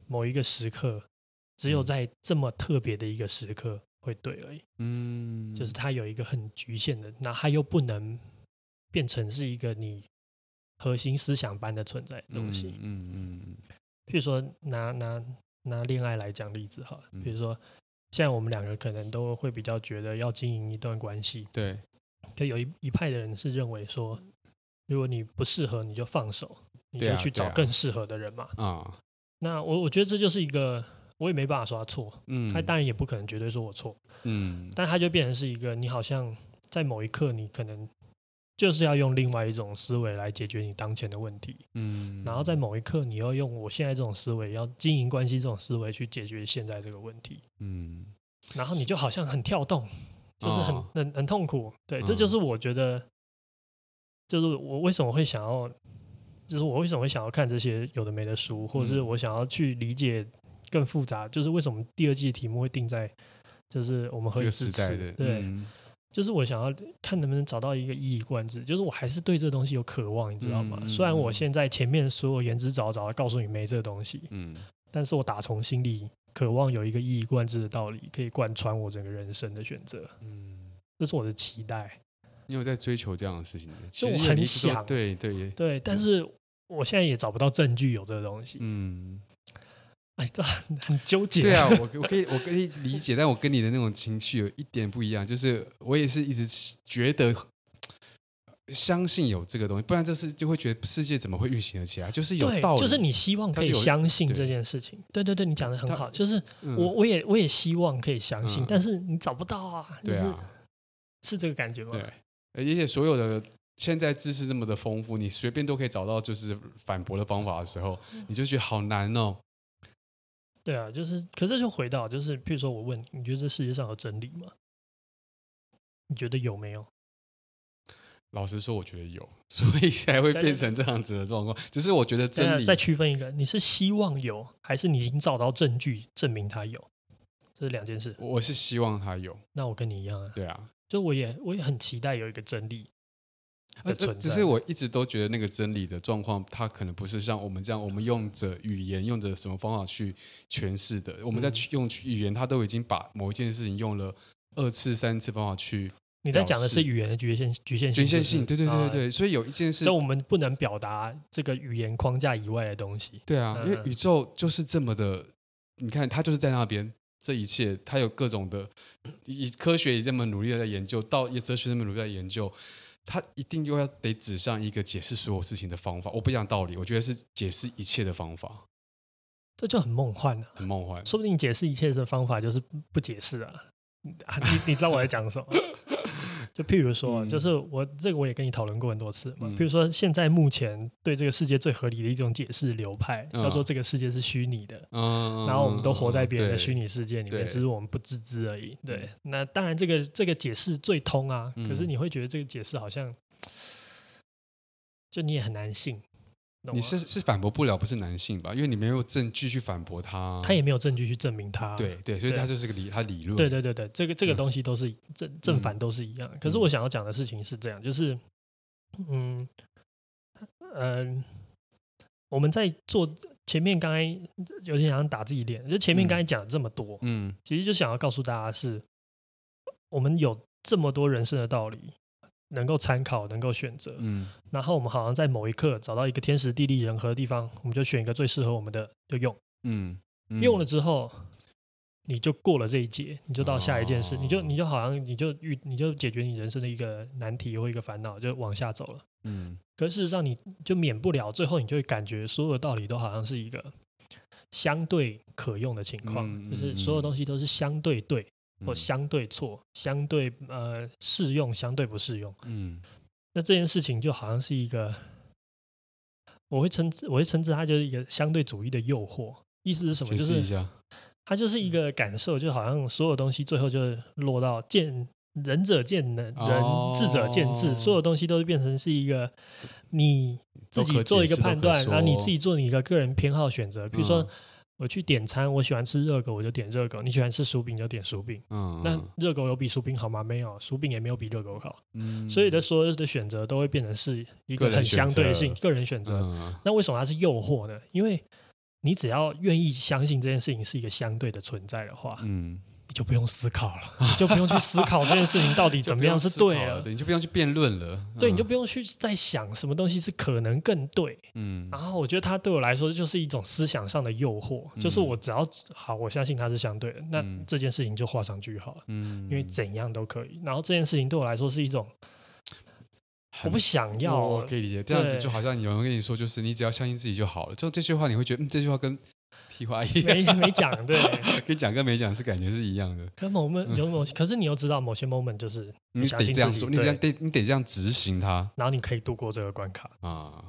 某一个时刻，只有在这么特别的一个时刻会对而已。嗯，就是它有一个很局限的，那它又不能变成是一个你核心思想般的存在的东西。嗯嗯嗯。譬如说拿拿拿恋爱来讲例子哈，比如说现在我们两个可能都会比较觉得要经营一段关系。对。可有一一派的人是认为说，如果你不适合，你就放手。你就去找更适合的人嘛。啊，啊那我我觉得这就是一个，我也没办法说他错。嗯，他当然也不可能绝对说我错。嗯，但他就变成是一个，你好像在某一刻，你可能就是要用另外一种思维来解决你当前的问题。嗯，然后在某一刻，你要用我现在这种思维，要经营关系这种思维去解决现在这个问题。嗯，然后你就好像很跳动，就是很很很痛苦。对，这就是我觉得，就是我为什么会想要。就是我为什么会想要看这些有的没的书，或者是我想要去理解更复杂，就是为什么第二季的题目会定在，就是我们何以支持的，对，嗯、就是我想要看能不能找到一个一以贯之，就是我还是对这东西有渴望，你知道吗？嗯、虽然我现在前面所有言之凿凿的告诉你没这个东西，嗯，但是我打从心里渴望有一个一以贯之的道理可以贯穿我整个人生的选择，嗯，这是我的期待。你有在追求这样的事情？其实我很想，对对对，对，但是我现在也找不到证据有这个东西。嗯，哎，这很很纠结。对啊，我 我可以我可以理解，但我跟你的那种情绪有一点不一样，就是我也是一直觉得相信有这个东西，不然这是就会觉得世界怎么会运行得起来？就是有道理，就是你希望可以相信这件事情。对对对，你讲的很好，就是我我也我也希望可以相信，但是你找不到啊，就是是这个感觉吗？对。而且所有的现在知识这么的丰富，你随便都可以找到就是反驳的方法的时候，你就觉得好难哦。对啊，就是，可是就回到就是，譬如说我问你，你觉得这世界上有真理吗？你觉得有没有？老实说，我觉得有，所以才会变成这样子的状况。只是我觉得真理再区分一个，你是希望有，还是你已经找到证据证明它有？这是两件事。我是希望它有。那我跟你一样啊。对啊。就我也我也很期待有一个真理的存在，只是我一直都觉得那个真理的状况，它可能不是像我们这样，我们用着语言，用着什么方法去诠释的。我们在用语言，它都已经把某一件事情用了二次、三次方法去。你在讲的是语言的局限、局限性、局限性。对对对对对，所以有一件事，就我们不能表达这个语言框架以外的东西。对啊，因为宇宙就是这么的，你看，它就是在那边。这一切，它有各种的，以科学也这么努力的在研究，到也哲学这么努力在研究，它一定又要得指向一个解释所有事情的方法。我不讲道理，我觉得是解释一切的方法。这就很梦幻了，啊，很梦幻。说不定解释一切的方法就是不解释啊！你你知道我在讲什么？就譬如说，嗯、就是我这个我也跟你讨论过很多次嘛。嗯、譬如说，现在目前对这个世界最合理的一种解释流派，嗯、叫做这个世界是虚拟的，嗯、然后我们都活在别人的虚拟世界里面，只是我们不自知而已。对，那当然这个这个解释最通啊，可是你会觉得这个解释好像，就你也很难信。你是是反驳不了，不是男性吧？因为你没有证据去反驳他，他也没有证据去证明他。对对，所以他就是个理，他理论。对对对对，这个这个东西都是正正反都是一样。可是我想要讲的事情是这样，就是，嗯嗯，我们在做前面刚才有点想打自己脸，就前面刚才讲了这么多，嗯，其实就想要告诉大家是，我们有这么多人生的道理。能够参考，能够选择，嗯，然后我们好像在某一刻找到一个天时地利人和的地方，我们就选一个最适合我们的就用，嗯，嗯，用了之后，你就过了这一劫，你就到下一件事，哦、你就你就好像你就遇你就解决你人生的一个难题或一个烦恼，就往下走了，嗯，可事实上你就免不了最后你就会感觉所有的道理都好像是一个相对可用的情况，嗯、就是所有东西都是相对对。或相对错，相对呃适用，相对不适用。嗯，那这件事情就好像是一个，我会称之，我会称之它就是一个相对主义的诱惑。意思是什么？就是它就是一个感受，就好像所有东西最后就落到见仁者见仁，人智者见智，所有东西都是变成是一个你自己做一个判断，然后你自己做你的个个人偏好选择，比如说。我去点餐，我喜欢吃热狗，我就点热狗；你喜欢吃薯饼，就点薯饼。嗯，那热狗有比薯饼好吗？没有，薯饼也没有比热狗好。嗯，所以的所有的选择都会变成是一个很相对性个人选择。嗯，那为什么它是诱惑呢？因为你只要愿意相信这件事情是一个相对的存在的话，嗯。你就不用思考了，你就不用去思考这件事情到底怎么样是 对的，对，你就不用去辩论了，对，你就不用去再想什么东西是可能更对，嗯，然后我觉得它对我来说就是一种思想上的诱惑，就是我只要好，我相信它是相对的，那这件事情就画上句号了，嗯，因为怎样都可以，然后这件事情对我来说是一种我不想要，我可以理解，这样子就好像有人跟你说，就是你只要相信自己就好了，就这句话你会觉得，嗯，这句话跟。屁话一样，没没讲，对，跟讲跟没讲是感觉是一样的。可某 moment 有某，可是你又知道某些 moment 就是你得这样做，你得得你得这样执行它，然后你可以度过这个关卡啊。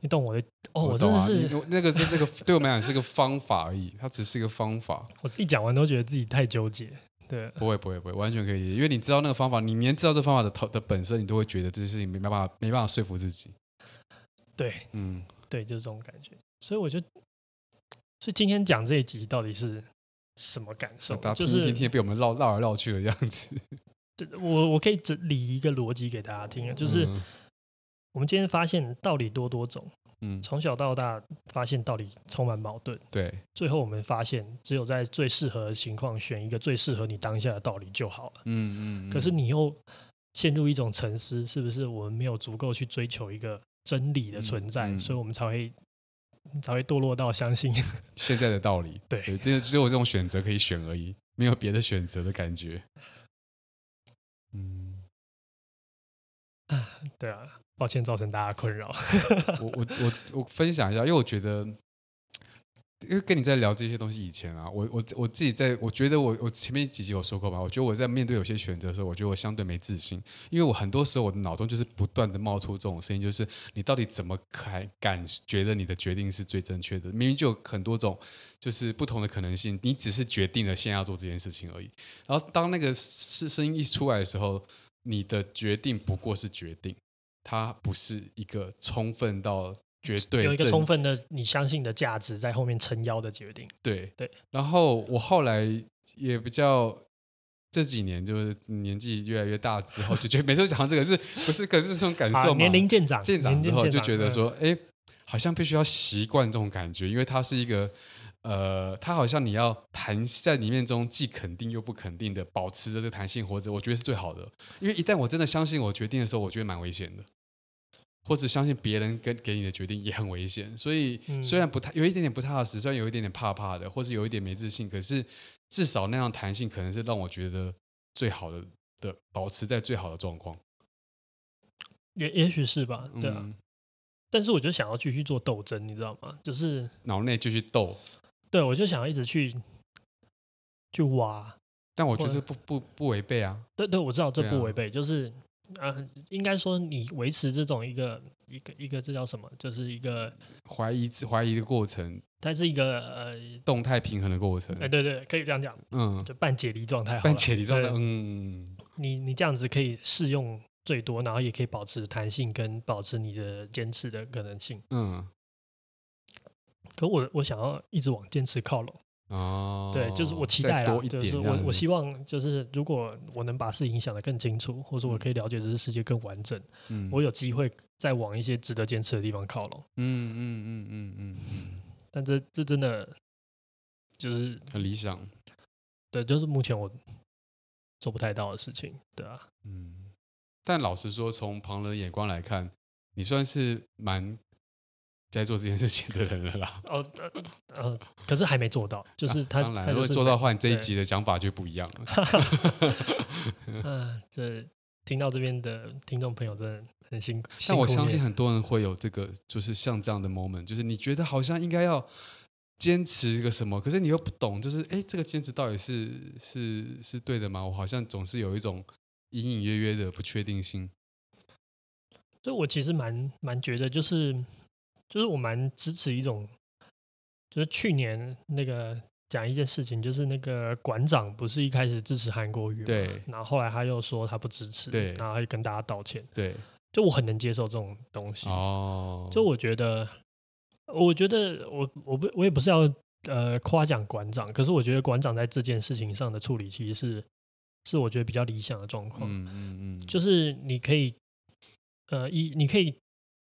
你懂我的？哦，我真的是那个这是这个 对我们来讲是个方法而已，它只是一个方法。我自己讲完都觉得自己太纠结。对，不会不会不会，完全可以，因为你知道那个方法，你连知道这方法的头的本身，你都会觉得这件事情没办法没办法说服自己。对，嗯，对，就是这种感觉。所以我就。所以今天讲这一集到底是什么感受？就是今天被我们绕绕来绕去的样子。对，我我可以整理一个逻辑给大家听，就是我们今天发现道理多多种，嗯，从小到大发现道理充满矛盾，对，最后我们发现只有在最适合的情况选一个最适合你当下的道理就好了，嗯嗯。可是你又陷入一种沉思，是不是我们没有足够去追求一个真理的存在，所以我们才会。才会堕落到相信 现在的道理。对，这，只只有这种选择可以选而已，没有别的选择的感觉。嗯，啊，对啊，抱歉造成大家困扰。我我我我分享一下，因为我觉得。因为跟你在聊这些东西以前啊，我我我自己在，我觉得我我前面几集有说过吧，我觉得我在面对有些选择的时候，我觉得我相对没自信，因为我很多时候我的脑中就是不断的冒出这种声音，就是你到底怎么敢敢觉得你的决定是最正确的？明明就有很多种就是不同的可能性，你只是决定了现在要做这件事情而已。然后当那个声声音一出来的时候，你的决定不过是决定，它不是一个充分到。绝对有一个充分的你相信的价值在后面撑腰的决定。对对，然后我后来也比较这几年就是年纪越来越大之后，就觉得 每次讲这个是不是？可是这种感受嘛，年龄渐长，渐长之后就觉得说，哎、嗯，好像必须要习惯这种感觉，因为它是一个呃，它好像你要弹在里面中既肯定又不肯定的保持着这个弹性活着，我觉得是最好的。因为一旦我真的相信我决定的时候，我觉得蛮危险的。或者相信别人跟给你的决定也很危险，所以虽然不太有一点点不踏实，虽然有一点点怕怕的，或是有一点没自信，可是至少那样弹性可能是让我觉得最好的的保持在最好的状况。也也许是吧，对啊。嗯、但是我就想要继续做斗争，你知道吗？就是脑内继续斗。对，我就想要一直去去挖，但我觉得不不不违背啊。对对，我知道这不违背，啊、就是呃，应该说你维持这种一个一个一个这叫什么？就是一个怀疑怀疑的过程，它是一个呃动态平衡的过程。哎，对对，可以这样讲。嗯，就半解离状态。半解离状态。嗯，你你这样子可以适用最多，然后也可以保持弹性跟保持你的坚持的可能性。嗯。可我我想要一直往坚持靠拢。哦，对，就是我期待啦，就是我我希望就是如果我能把事情想得更清楚，或者我可以了解这个世界更完整，嗯，我有机会再往一些值得坚持的地方靠拢。嗯嗯嗯嗯嗯嗯。但这这真的就是很理想。对，就是目前我做不太到的事情，对啊。嗯，但老实说，从旁人眼光来看，你算是蛮。在做这件事情的人了啦。哦，呃，呃，可是还没做到，就是他。当然，如果做到的话，你这一集的讲法就不一样了。嗯，这听到这边的听众朋友真的很辛苦。但我相信很多人会有这个，就是像这样的 moment，就是你觉得好像应该要坚持一个什么，可是你又不懂，就是哎，这个坚持到底是是是对的吗？我好像总是有一种隐隐约约的不确定性。所以我其实蛮蛮觉得就是。就是我蛮支持一种，就是去年那个讲一件事情，就是那个馆长不是一开始支持韩国瑜，对，然后后来他又说他不支持，对，然后他就跟大家道歉，对，就我很能接受这种东西，哦，就我觉得，我觉得我我不我也不是要呃夸奖馆长，可是我觉得馆长在这件事情上的处理其实是是我觉得比较理想的状况，嗯嗯嗯，就是你可以呃一你可以。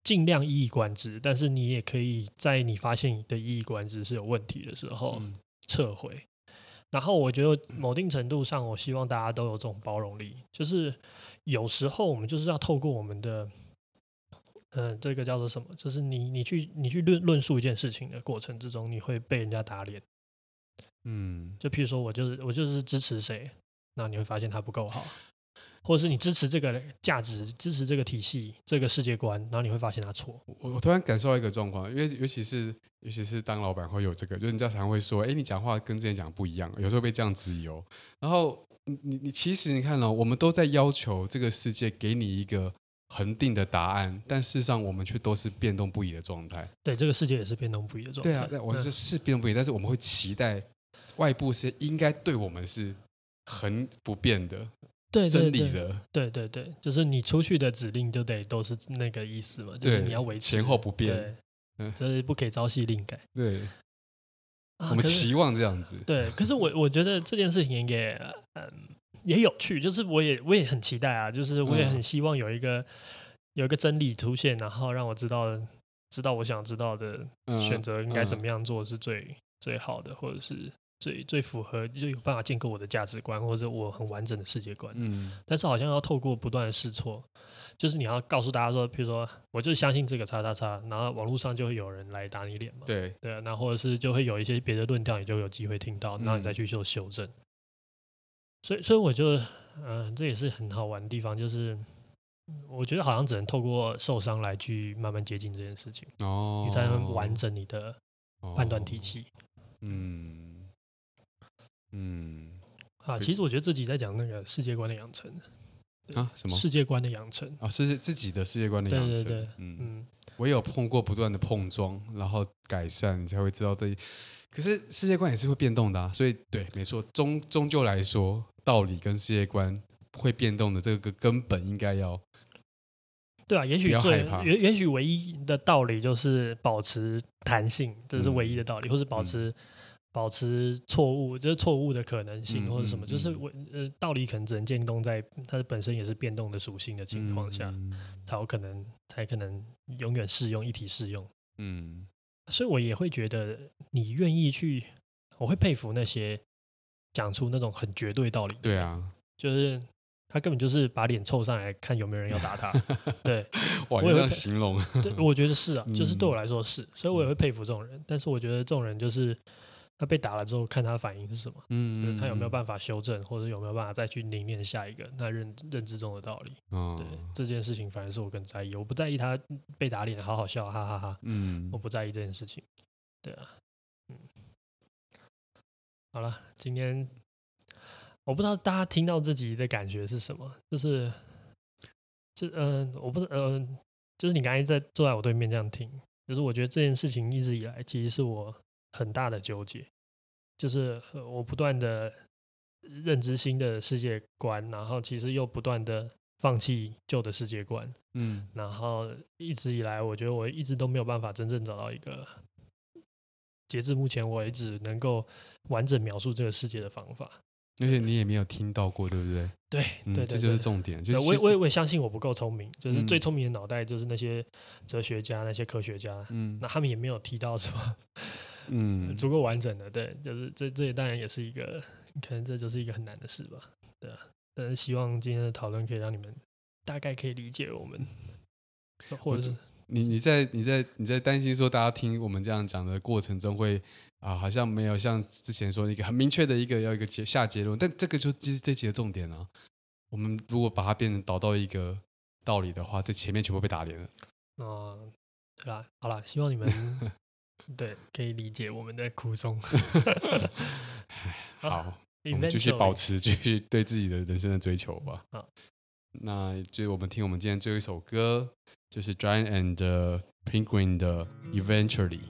尽量一以贯之，但是你也可以在你发现你的一以贯之是有问题的时候撤回。嗯、然后我觉得某定程度上，我希望大家都有这种包容力，就是有时候我们就是要透过我们的，嗯、呃，这个叫做什么？就是你你去你去论论述一件事情的过程之中，你会被人家打脸。嗯，就譬如说我就是我就是支持谁，那你会发现他不够好。或者是你支持这个价值，支持这个体系，这个世界观，然后你会发现他错。我我突然感受到一个状况，因为尤其是尤其是当老板会有这个，就是人家常会说，哎，你讲话跟之前讲不一样，有时候被这样质疑。然后你你你其实你看哦，我们都在要求这个世界给你一个恒定的答案，但事实上我们却都是变动不已的状态。对，这个世界也是变动不已的状态。对啊，我是是变动不已，但是我们会期待外部是应该对我们是恒不变的。对，真理的，对对对，就是你出去的指令就得都是那个意思嘛，就是你要维持前后不变，对，就是不可以朝夕令改。对，我们期望这样子。对，可是我我觉得这件事情也嗯也有趣，就是我也我也很期待啊，就是我也很希望有一个有一个真理出现，然后让我知道知道我想知道的选择应该怎么样做是最最好的，或者是。最最符合就有办法建构我的价值观，或者我很完整的世界观。嗯，但是好像要透过不断的试错，就是你要告诉大家说，比如说我就相信这个叉叉叉，然后网络上就会有人来打你脸嘛。对对，那或者是就会有一些别的论调，你就有机会听到，然后你再去做修正。嗯、所以，所以我就嗯、呃，这也是很好玩的地方，就是我觉得好像只能透过受伤来去慢慢接近这件事情。哦，你才能完整你的判断体系。哦、嗯。嗯，啊，其实我觉得自己在讲那个世界观的养成。啊，什么？世界观的养成。啊，是自己的世界观的养成。对对对，嗯。嗯，我也有碰过不断的碰撞，然后改善，你才会知道对。可是世界观也是会变动的啊，所以对，没错，终终究来说，道理跟世界观会变动的，这个根本应该要对啊。也许最也也许唯一的道理就是保持弹性，这是唯一的道理，嗯、或是保持。保持错误，就是错误的可能性，或者什么，嗯嗯嗯、就是我呃，道理可能只能建构在它本身也是变动的属性的情况下，才有可能，才可能永远适用，一体适用。嗯，所以我也会觉得，你愿意去，我会佩服那些讲出那种很绝对道理。对啊，就是他根本就是把脸凑上来看有没有人要打他。对，我也这样形容。对，我觉得是啊，就是对我来说是，所以我也会佩服这种人。但是我觉得这种人就是。他被打了之后，看他反应是什么，嗯，他有没有办法修正，或者有没有办法再去凝练下一个那认认知中的道理。哦，对这件事情，反而是我更在意。我不在意他被打脸，好好笑，哈哈哈。嗯，我不在意这件事情。对啊，嗯，好了，今天我不知道大家听到自己的感觉是什么，就是，就嗯、呃，我不是嗯、呃，就是你刚才在坐在我对面这样听，就是我觉得这件事情一直以来其实是我很大的纠结，就是我不断的认知新的世界观，然后其实又不断的放弃旧的世界观，嗯，然后一直以来，我觉得我一直都没有办法真正找到一个。截至目前为止，能够完整描述这个世界的方法，而且你也没有听到过，对不对？对，嗯、对，对，对，这就是重点。就是、我我我也相信我不够聪明，就是最聪明的脑袋就是那些哲学家、那些科学家，嗯，那他们也没有提到什么，嗯，足够完整的。对，就是这这也当然也是一个，可能这就是一个很难的事吧。对啊，但是希望今天的讨论可以让你们大概可以理解我们，或者是。你你在你在你在担心说大家听我们这样讲的过程中会啊，好像没有像之前说一个很明确的一个要一个结下结论，但这个就其实这集的重点啊。我们如果把它变成导到一个道理的话，这前面全部被打脸了。哦、嗯，对啦，好啦，希望你们对可以理解我们的苦衷。好，啊、我们继续保持继续对自己的人生的追求吧。好，那就我们听我们今天最后一首歌。就是 Giant and Penguin 的 Eventually。